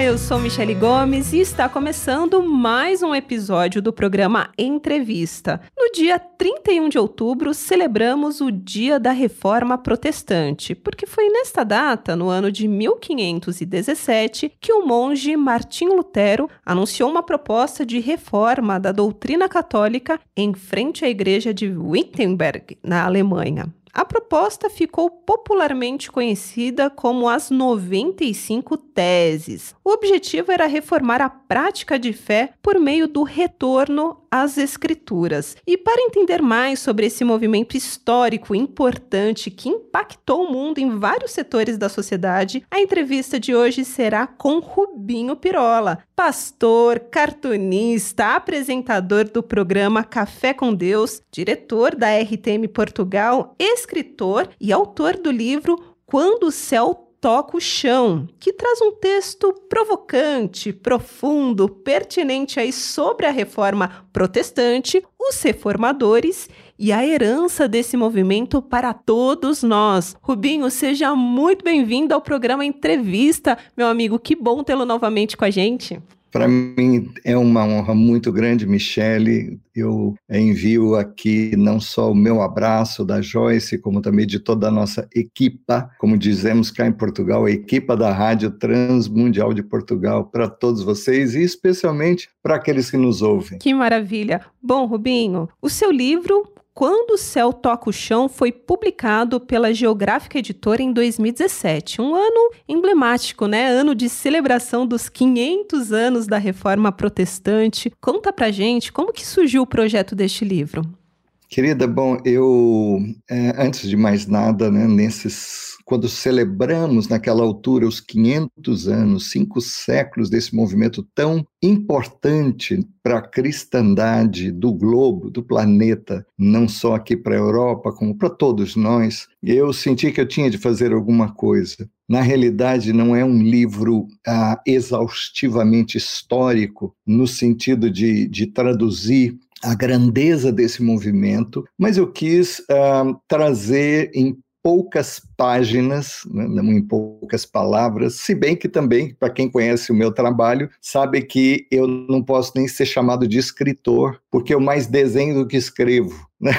Olá, eu sou Michele Gomes e está começando mais um episódio do programa Entrevista. No dia 31 de outubro, celebramos o Dia da Reforma Protestante, porque foi nesta data, no ano de 1517, que o monge Martinho Lutero anunciou uma proposta de reforma da doutrina católica em frente à igreja de Wittenberg, na Alemanha. A proposta ficou popularmente conhecida como as 95 Teses. O objetivo era reformar a prática de fé por meio do retorno às Escrituras. E para entender mais sobre esse movimento histórico importante que impactou o mundo em vários setores da sociedade, a entrevista de hoje será com Rubinho Pirola, pastor, cartunista, apresentador do programa Café com Deus, diretor da RTM Portugal, escritor e autor do livro Quando o Céu Toca o Chão, que traz um texto provocante, profundo, pertinente aí sobre a reforma protestante, os reformadores e a herança desse movimento para todos nós. Rubinho, seja muito bem-vindo ao programa Entrevista, meu amigo. Que bom tê-lo novamente com a gente. Para mim é uma honra muito grande, Michele. Eu envio aqui não só o meu abraço da Joyce, como também de toda a nossa equipa, como dizemos cá em Portugal, a equipa da Rádio Transmundial de Portugal, para todos vocês e especialmente para aqueles que nos ouvem. Que maravilha! Bom, Rubinho, o seu livro quando o Céu Toca o Chão foi publicado pela Geográfica Editora em 2017, um ano emblemático, né? Ano de celebração dos 500 anos da Reforma Protestante. Conta pra gente como que surgiu o projeto deste livro. Querida, bom, eu, é, antes de mais nada, né, nesses quando celebramos naquela altura os 500 anos, cinco séculos desse movimento tão importante para a cristandade do globo, do planeta, não só aqui para a Europa, como para todos nós, eu senti que eu tinha de fazer alguma coisa. Na realidade, não é um livro ah, exaustivamente histórico, no sentido de, de traduzir a grandeza desse movimento, mas eu quis uh, trazer em poucas páginas, né, em poucas palavras, se bem que também, para quem conhece o meu trabalho, sabe que eu não posso nem ser chamado de escritor, porque eu mais desenho do que escrevo. Né?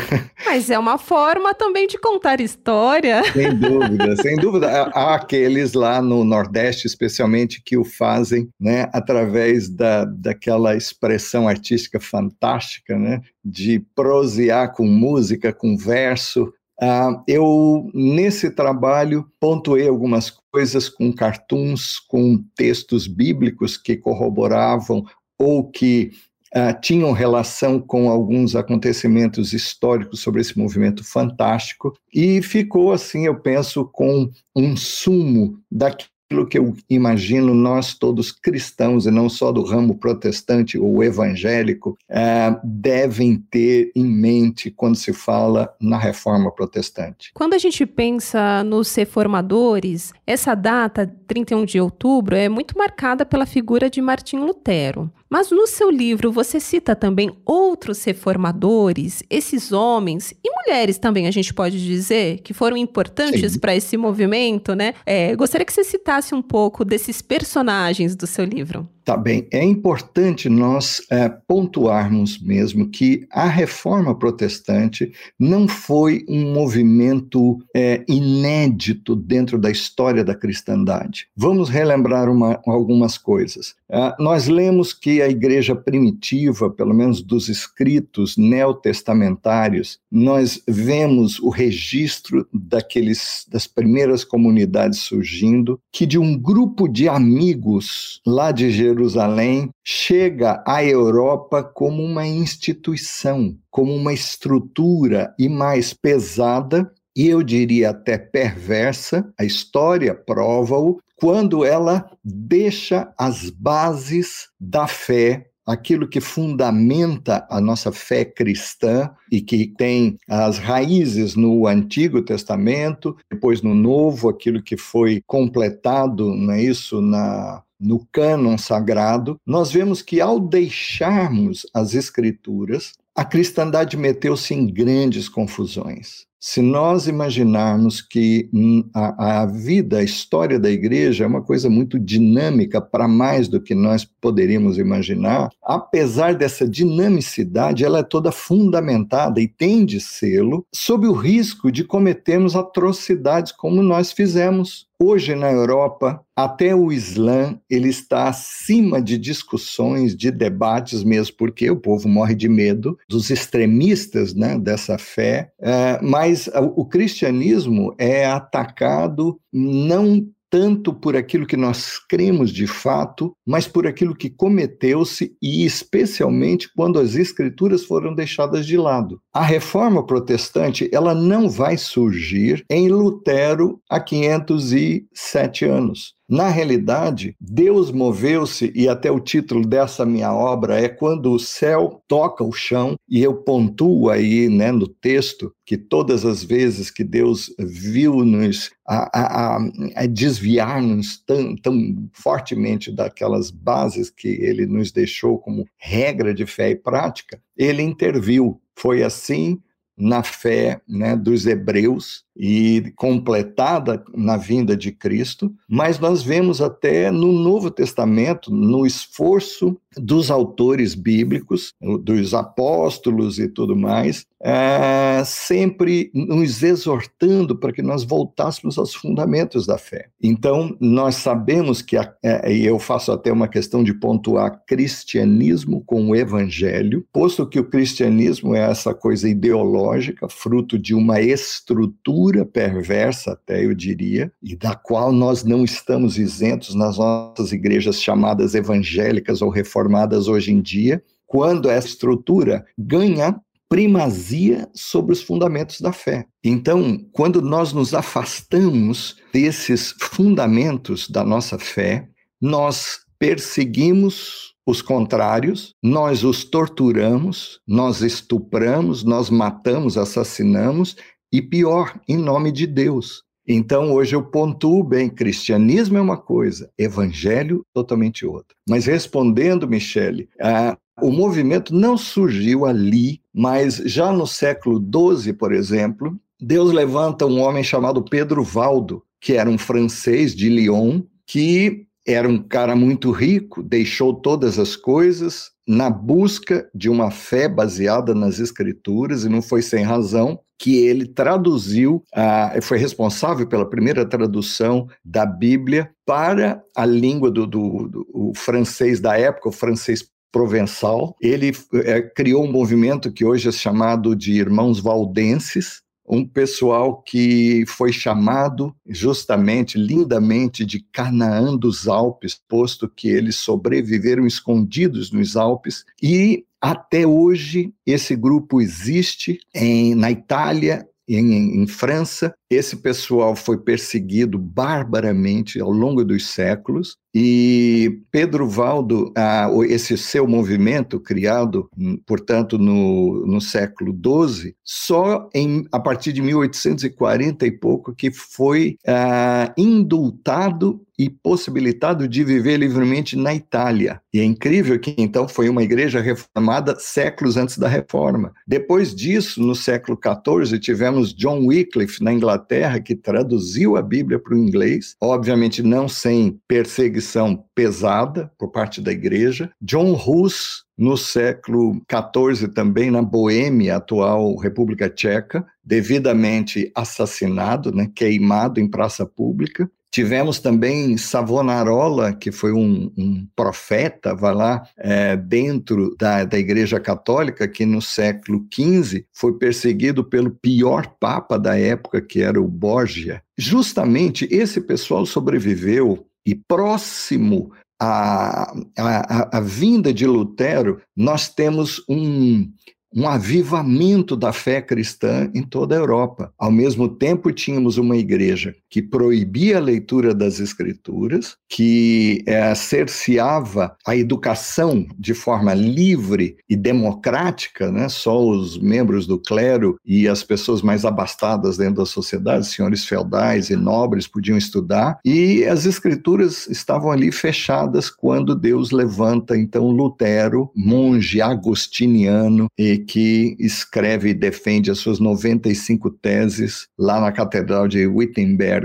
Mas é uma forma também de contar história. Sem dúvida, sem dúvida. Há aqueles lá no Nordeste, especialmente, que o fazem né, através da, daquela expressão artística fantástica, né, de prosear com música, com verso, Uh, eu, nesse trabalho, pontuei algumas coisas com cartoons, com textos bíblicos que corroboravam ou que uh, tinham relação com alguns acontecimentos históricos sobre esse movimento fantástico, e ficou, assim, eu penso, com um sumo daquilo aquilo que eu imagino nós todos cristãos, e não só do ramo protestante ou evangélico, é, devem ter em mente quando se fala na reforma protestante. Quando a gente pensa nos reformadores, essa data, 31 de outubro, é muito marcada pela figura de Martinho Lutero. Mas no seu livro você cita também outros reformadores, esses homens e mulheres também, a gente pode dizer, que foram importantes para esse movimento, né? É, gostaria que você citasse um pouco desses personagens do seu livro. Tá bem, é importante nós é, pontuarmos mesmo que a reforma protestante não foi um movimento é, inédito dentro da história da cristandade. Vamos relembrar uma, algumas coisas. É, nós lemos que a igreja primitiva, pelo menos dos escritos neotestamentários, nós vemos o registro daqueles, das primeiras comunidades surgindo, que de um grupo de amigos lá de Jerusalém, Jerusalém chega à Europa como uma instituição, como uma estrutura e mais pesada e eu diria até perversa, a história prova-o, quando ela deixa as bases da fé aquilo que fundamenta a nossa fé cristã e que tem as raízes no Antigo Testamento, depois no Novo, aquilo que foi completado, não é isso, na no cânon sagrado, nós vemos que ao deixarmos as escrituras, a cristandade meteu-se em grandes confusões. Se nós imaginarmos que a, a, vida, a história da igreja é uma coisa muito dinâmica para mais do que nós poderíamos imaginar, apesar dessa dinamicidade, ela é toda fundamentada e tem de sê-lo, sob o risco de cometermos atrocidades como nós fizemos Hoje na Europa, até o Islã ele está acima de discussões, de debates, mesmo porque o povo morre de medo dos extremistas né, dessa fé. É, mas o cristianismo é atacado não tanto por aquilo que nós cremos de fato, mas por aquilo que cometeu-se e especialmente quando as escrituras foram deixadas de lado. A reforma protestante, ela não vai surgir em Lutero há 507 anos. Na realidade, Deus moveu-se, e até o título dessa minha obra é Quando o Céu Toca o Chão, e eu pontuo aí né, no texto que todas as vezes que Deus viu-nos a, a, a desviar-nos tão, tão fortemente daquelas bases que ele nos deixou como regra de fé e prática, ele interviu. Foi assim na fé né, dos hebreus e completada na vinda de Cristo, mas nós vemos até no Novo Testamento, no esforço dos autores bíblicos, dos apóstolos e tudo mais, é, sempre nos exortando para que nós voltássemos aos fundamentos da fé. Então, nós sabemos que, é, e eu faço até uma questão de pontuar cristianismo com o evangelho, posto que o cristianismo é essa coisa ideológica, fruto de uma estrutura perversa, até eu diria, e da qual nós não estamos isentos nas nossas igrejas chamadas evangélicas ou reformadas hoje em dia, quando essa estrutura ganha primazia sobre os fundamentos da fé. Então, quando nós nos afastamos desses fundamentos da nossa fé, nós perseguimos os contrários, nós os torturamos, nós estupramos, nós matamos, assassinamos e pior, em nome de Deus. Então, hoje eu pontuo bem: cristianismo é uma coisa, evangelho totalmente outra. Mas respondendo, Michele, ah, o movimento não surgiu ali, mas já no século XII, por exemplo, Deus levanta um homem chamado Pedro Valdo, que era um francês de Lyon, que era um cara muito rico, deixou todas as coisas na busca de uma fé baseada nas escrituras, e não foi sem razão que ele traduziu, uh, foi responsável pela primeira tradução da Bíblia para a língua do, do, do francês da época, o francês provençal. Ele é, criou um movimento que hoje é chamado de Irmãos Valdenses, um pessoal que foi chamado justamente, lindamente, de Canaã dos Alpes, posto que eles sobreviveram escondidos nos Alpes, e até hoje esse grupo existe em, na Itália, em, em, França. Esse pessoal foi perseguido barbaramente ao longo dos séculos e Pedro Valdo, ah, esse seu movimento criado, portanto, no, no século XII, só em, a partir de 1840 e pouco que foi ah, indultado e possibilitado de viver livremente na Itália. E é incrível que então foi uma igreja reformada séculos antes da reforma. Depois disso, no século XIV, tivemos John Wycliffe na Inglaterra, que traduziu a Bíblia para o inglês, obviamente não sem perseguição pesada por parte da igreja. John Hus, no século XIV também na Boêmia, atual República Tcheca, devidamente assassinado, né, queimado em praça pública. Tivemos também Savonarola, que foi um, um profeta, vai lá, é, dentro da, da Igreja Católica, que no século XV foi perseguido pelo pior papa da época, que era o Borgia. Justamente esse pessoal sobreviveu e próximo à, à, à vinda de Lutero, nós temos um, um avivamento da fé cristã em toda a Europa. Ao mesmo tempo, tínhamos uma igreja que proibia a leitura das escrituras, que é, cerceava a educação de forma livre e democrática, né? só os membros do clero e as pessoas mais abastadas dentro da sociedade, senhores feudais e nobres, podiam estudar, e as escrituras estavam ali fechadas quando Deus levanta então Lutero, monge agostiniano, e que escreve e defende as suas 95 teses lá na Catedral de Wittenberg,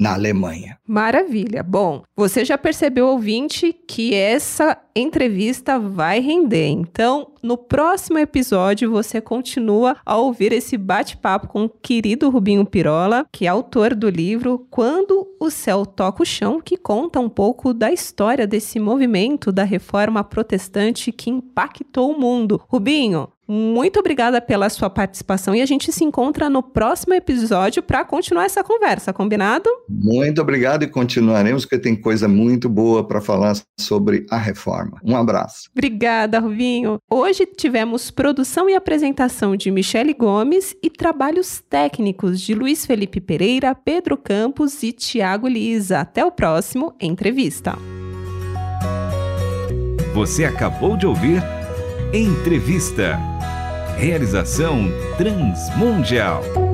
na Alemanha. Maravilha. Bom, você já percebeu, ouvinte, que essa entrevista vai render. Então, no próximo episódio, você continua a ouvir esse bate-papo com o querido Rubinho Pirola, que é autor do livro Quando o Céu Toca o Chão, que conta um pouco da história desse movimento da reforma protestante que impactou o mundo. Rubinho, muito obrigada pela sua participação e a gente se encontra no próximo episódio para continuar essa conversa, combinado? Muito obrigado e continuaremos, porque tem coisa muito boa para falar sobre a reforma. Um abraço. Obrigada, Rubinho. Hoje tivemos produção e apresentação de Michele Gomes e trabalhos técnicos de Luiz Felipe Pereira, Pedro Campos e Tiago Lisa. Até o próximo Entrevista. Você acabou de ouvir Entrevista. Realização Transmundial.